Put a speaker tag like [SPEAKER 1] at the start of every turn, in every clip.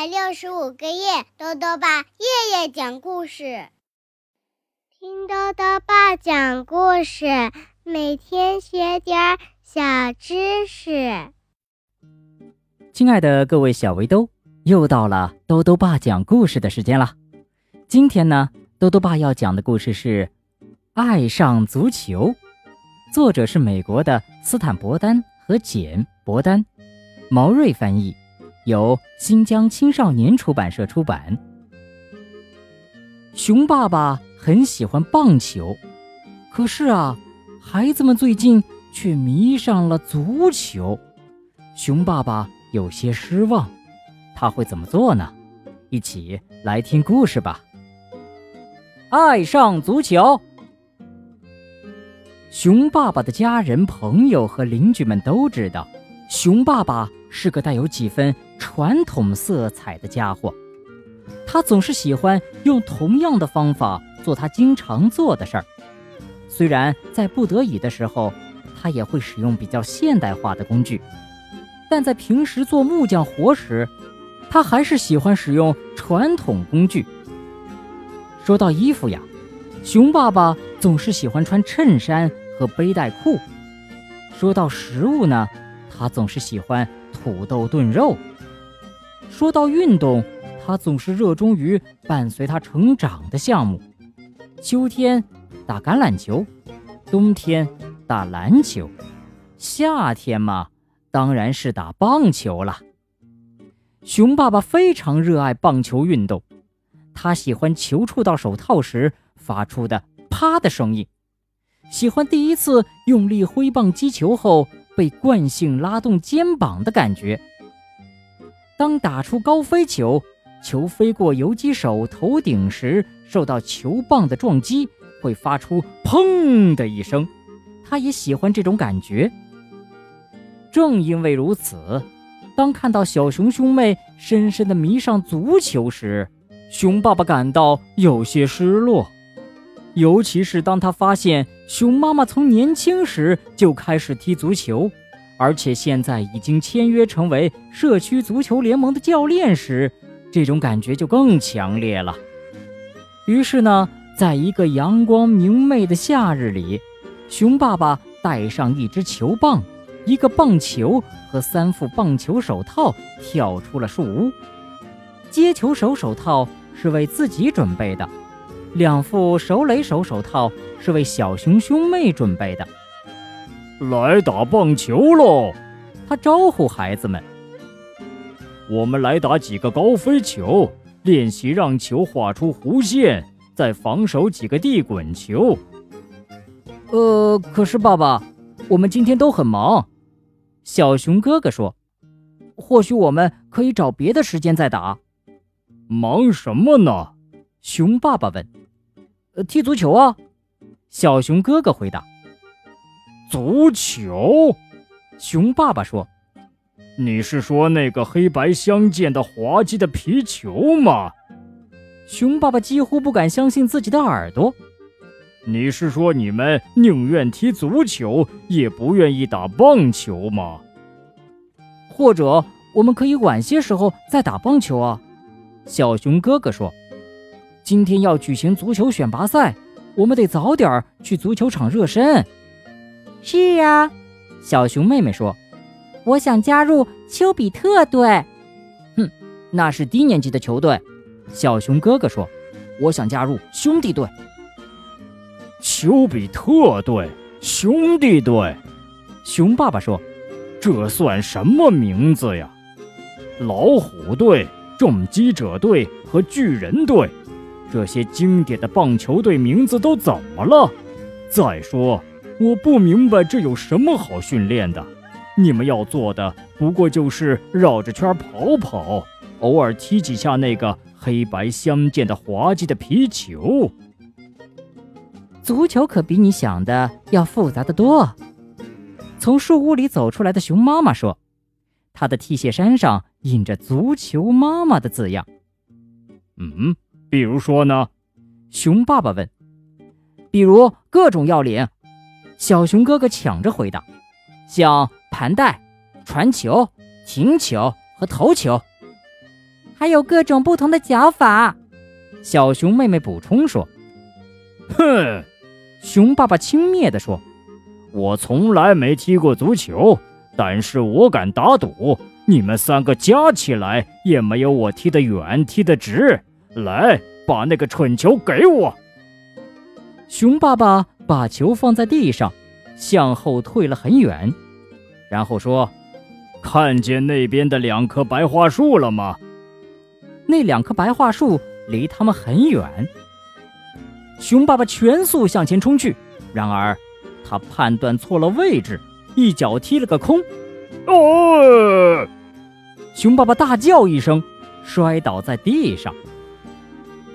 [SPEAKER 1] 百六十五个夜，豆豆爸夜夜讲故事，听豆豆爸讲故事，每天学点小知识。
[SPEAKER 2] 亲爱的各位小围兜，又到了豆豆爸讲故事的时间了。今天呢，豆豆爸要讲的故事是《爱上足球》，作者是美国的斯坦伯丹和简伯丹，毛瑞翻译。由新疆青少年出版社出版。熊爸爸很喜欢棒球，可是啊，孩子们最近却迷上了足球。熊爸爸有些失望，他会怎么做呢？一起来听故事吧。爱上足球，熊爸爸的家人、朋友和邻居们都知道，熊爸爸是个带有几分。传统色彩的家伙，他总是喜欢用同样的方法做他经常做的事儿。虽然在不得已的时候，他也会使用比较现代化的工具，但在平时做木匠活时，他还是喜欢使用传统工具。说到衣服呀，熊爸爸总是喜欢穿衬衫和背带裤。说到食物呢，他总是喜欢土豆炖肉。说到运动，他总是热衷于伴随他成长的项目。秋天打橄榄球，冬天打篮球，夏天嘛，当然是打棒球了。熊爸爸非常热爱棒球运动，他喜欢球触到手套时发出的“啪”的声音，喜欢第一次用力挥棒击球后被惯性拉动肩膀的感觉。当打出高飞球，球飞过游击手头顶时，受到球棒的撞击，会发出“砰”的一声。他也喜欢这种感觉。正因为如此，当看到小熊兄妹深深的迷上足球时，熊爸爸感到有些失落。尤其是当他发现熊妈妈从年轻时就开始踢足球。而且现在已经签约成为社区足球联盟的教练时，这种感觉就更强烈了。于是呢，在一个阳光明媚的夏日里，熊爸爸带上一支球棒、一个棒球和三副棒球手套，跳出了树屋。接球手手套是为自己准备的，两副手垒手手套是为小熊兄妹准备的。
[SPEAKER 3] 来打棒球喽！
[SPEAKER 2] 他招呼孩子们：“
[SPEAKER 3] 我们来打几个高飞球，练习让球画出弧线，再防守几个地滚球。”
[SPEAKER 2] 呃，可是爸爸，我们今天都很忙。小熊哥哥说：“或许我们可以找别的时间再打。”
[SPEAKER 3] 忙什么呢？
[SPEAKER 2] 熊爸爸问。“呃，踢足球啊！”小熊哥哥回答。
[SPEAKER 3] 足球，
[SPEAKER 2] 熊爸爸说：“
[SPEAKER 3] 你是说那个黑白相间的滑稽的皮球吗？”
[SPEAKER 2] 熊爸爸几乎不敢相信自己的耳朵。
[SPEAKER 3] “你是说你们宁愿踢足球，也不愿意打棒球吗？”
[SPEAKER 2] 或者我们可以晚些时候再打棒球啊？”小熊哥哥说：“今天要举行足球选拔赛，我们得早点去足球场热身。”
[SPEAKER 4] 是啊，
[SPEAKER 2] 小熊妹妹说：“
[SPEAKER 4] 我想加入丘比特队。”
[SPEAKER 2] 哼，那是低年级的球队。小熊哥哥说：“我想加入兄弟队。”
[SPEAKER 3] 丘比特队，兄弟队。
[SPEAKER 2] 熊爸爸说：“
[SPEAKER 3] 这算什么名字呀？老虎队、重击者队和巨人队，这些经典的棒球队名字都怎么了？再说。”我不明白这有什么好训练的，你们要做的不过就是绕着圈跑跑，偶尔踢几下那个黑白相间的滑稽的皮球。
[SPEAKER 2] 足球可比你想的要复杂的多。从树屋里走出来的熊妈妈说：“她的 T 恤衫上印着‘足球妈妈’的字样。”
[SPEAKER 3] 嗯，比如说呢？
[SPEAKER 2] 熊爸爸问。“比如各种要领。”小熊哥哥抢着回答：“像盘带、传球、停球和投球，
[SPEAKER 4] 还有各种不同的脚法。
[SPEAKER 2] 小熊妹妹补充说：“
[SPEAKER 3] 哼！”
[SPEAKER 2] 熊爸爸轻蔑地说：“
[SPEAKER 3] 我从来没踢过足球，但是我敢打赌，你们三个加起来也没有我踢得远、踢得直。来，把那个蠢球给我。”
[SPEAKER 2] 熊爸爸把球放在地上，向后退了很远，然后说：“
[SPEAKER 3] 看见那边的两棵白桦树了吗？
[SPEAKER 2] 那两棵白桦树离他们很远。”熊爸爸全速向前冲去，然而他判断错了位置，一脚踢了个空。
[SPEAKER 3] 哦！
[SPEAKER 2] 熊爸爸大叫一声，摔倒在地上。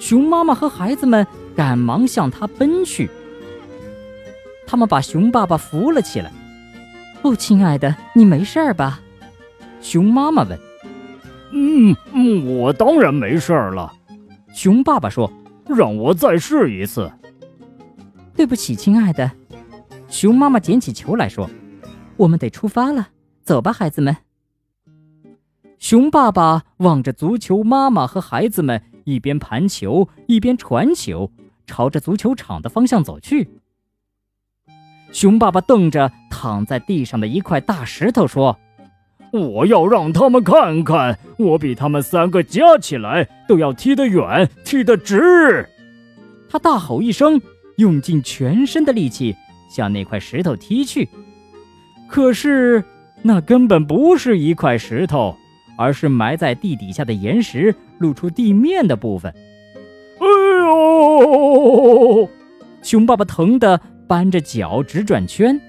[SPEAKER 2] 熊妈妈和孩子们。赶忙向他奔去，他们把熊爸爸扶了起来。
[SPEAKER 4] “哦，亲爱的，你没事儿吧？”
[SPEAKER 2] 熊妈妈问。
[SPEAKER 3] “嗯嗯，我当然没事儿了。”
[SPEAKER 2] 熊爸爸说，“
[SPEAKER 3] 让我再试一次。”“
[SPEAKER 4] 对不起，亲爱的。”
[SPEAKER 2] 熊妈妈捡起球来说，“
[SPEAKER 4] 我们得出发了，走吧，孩子们。”
[SPEAKER 2] 熊爸爸望着足球妈妈和孩子们，一边盘球一边传球。朝着足球场的方向走去。熊爸爸瞪着躺在地上的一块大石头说：“
[SPEAKER 3] 我要让他们看看，我比他们三个加起来都要踢得远，踢得直。”
[SPEAKER 2] 他大吼一声，用尽全身的力气向那块石头踢去。可是那根本不是一块石头，而是埋在地底下的岩石露出地面的部分。
[SPEAKER 3] 哎呦！
[SPEAKER 2] 熊爸爸疼得扳着脚直转圈。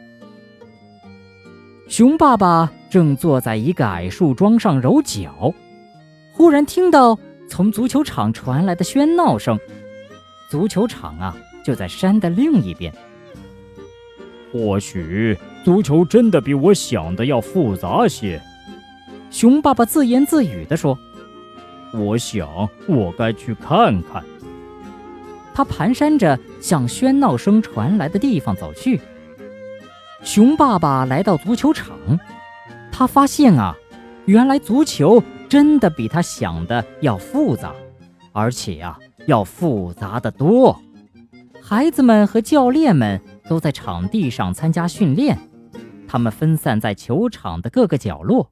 [SPEAKER 2] 熊爸爸正坐在一个矮树桩上揉脚，忽然听到从足球场传来的喧闹声。足球场啊，就在山的另一边。
[SPEAKER 3] 或许足球真的比我想的要复杂些，
[SPEAKER 2] 熊爸爸自言自语地说：“
[SPEAKER 3] 我想我该去看看。”
[SPEAKER 2] 他蹒跚着向喧闹声传来的地方走去。熊爸爸来到足球场，他发现啊，原来足球真的比他想的要复杂，而且呀，要复杂的多。孩子们和教练们都在场地上参加训练，他们分散在球场的各个角落。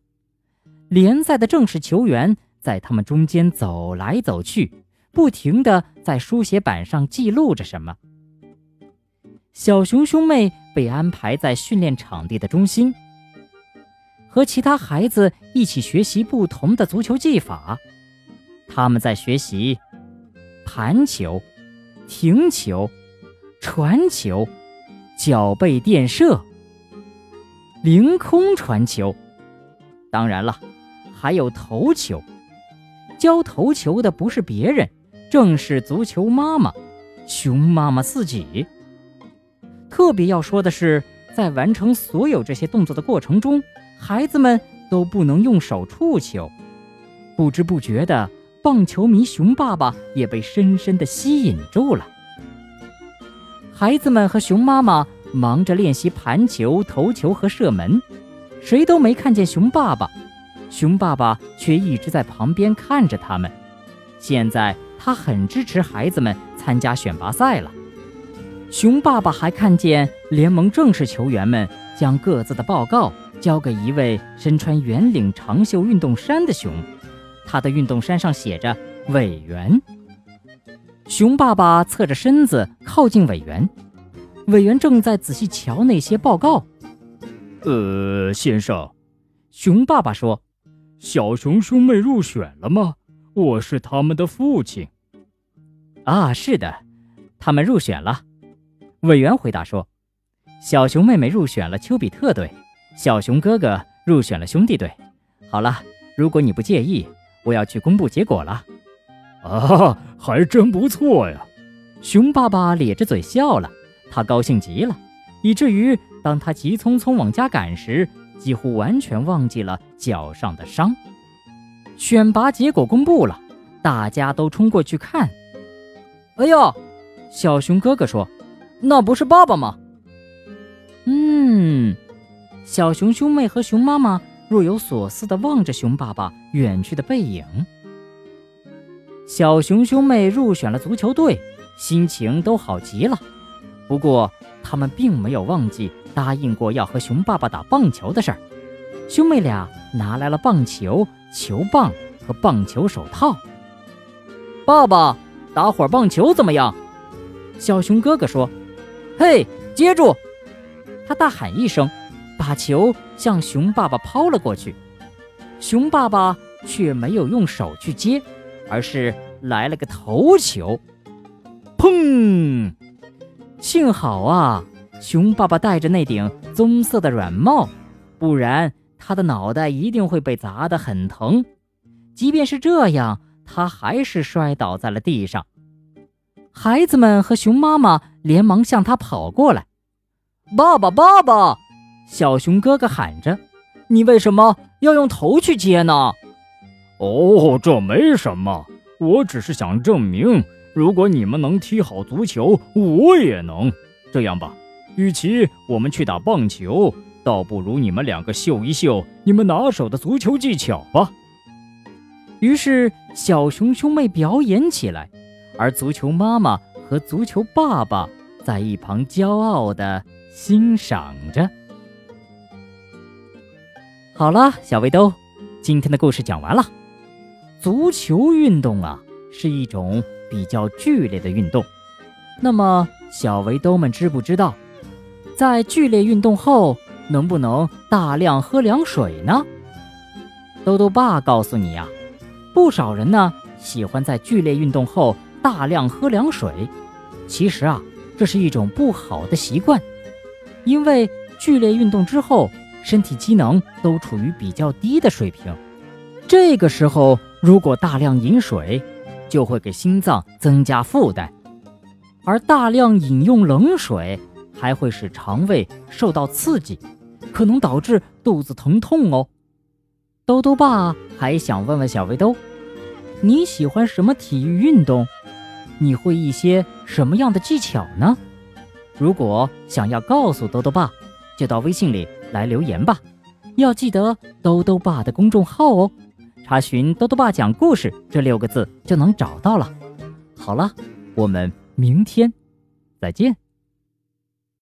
[SPEAKER 2] 联赛的正式球员在他们中间走来走去。不停地在书写板上记录着什么。小熊兄妹被安排在训练场地的中心，和其他孩子一起学习不同的足球技法。他们在学习盘球、停球、传球、脚背垫射、凌空传球，当然了，还有头球。教头球的不是别人。正是足球妈妈，熊妈妈自己。特别要说的是，在完成所有这些动作的过程中，孩子们都不能用手触球。不知不觉的，棒球迷熊爸爸也被深深的吸引住了。孩子们和熊妈妈忙着练习盘球、投球和射门，谁都没看见熊爸爸，熊爸爸却一直在旁边看着他们。现在。他很支持孩子们参加选拔赛了。熊爸爸还看见联盟正式球员们将各自的报告交给一位身穿圆领长袖运动衫的熊，他的运动衫上写着“委员”。熊爸爸侧着身子靠近委员，委员正在仔细瞧那些报告。
[SPEAKER 3] 呃，先生，
[SPEAKER 2] 熊爸爸说：“
[SPEAKER 3] 小熊兄妹入选了吗？我是他们的父亲。”
[SPEAKER 2] 啊，是的，他们入选了。委员回答说：“小熊妹妹入选了丘比特队，小熊哥哥入选了兄弟队。”好了，如果你不介意，我要去公布结果了。
[SPEAKER 3] 啊，还真不错呀！
[SPEAKER 2] 熊爸爸咧着嘴笑了，他高兴极了，以至于当他急匆匆往家赶时，几乎完全忘记了脚上的伤。选拔结果公布了，大家都冲过去看。哎呦，小熊哥哥说：“那不是爸爸吗？”嗯，小熊兄妹和熊妈妈若有所思地望着熊爸爸远去的背影。小熊兄妹入选了足球队，心情都好极了。不过，他们并没有忘记答应过要和熊爸爸打棒球的事儿。兄妹俩拿来了棒球、球棒和棒球手套。爸爸，打会儿棒球怎么样？小熊哥哥说：“嘿，接住！”他大喊一声，把球向熊爸爸抛了过去。熊爸爸却没有用手去接，而是来了个头球，砰！幸好啊，熊爸爸戴着那顶棕色的软帽，不然他的脑袋一定会被砸得很疼。即便是这样，他还是摔倒在了地上。孩子们和熊妈妈连忙向他跑过来。爸爸，爸爸！小熊哥哥喊着：“你为什么要用头去接呢？”
[SPEAKER 3] 哦，这没什么，我只是想证明，如果你们能踢好足球，我也能。这样吧，与其我们去打棒球，倒不如你们两个秀一秀你们拿手的足球技巧吧。
[SPEAKER 2] 于是，小熊兄妹表演起来，而足球妈妈和足球爸爸在一旁骄傲地欣赏着。好了，小围兜，今天的故事讲完了。足球运动啊，是一种比较剧烈的运动。那么，小围兜们知不知道，在剧烈运动后能不能大量喝凉水呢？兜兜爸告诉你呀。不少人呢喜欢在剧烈运动后大量喝凉水，其实啊，这是一种不好的习惯，因为剧烈运动之后，身体机能都处于比较低的水平，这个时候如果大量饮水，就会给心脏增加负担，而大量饮用冷水还会使肠胃受到刺激，可能导致肚子疼痛哦。兜兜爸还想问问小围兜，你喜欢什么体育运动？你会一些什么样的技巧呢？如果想要告诉兜兜爸，就到微信里来留言吧。要记得兜兜爸的公众号哦，查询“兜兜爸讲故事”这六个字就能找到了。好了，我们明天再见。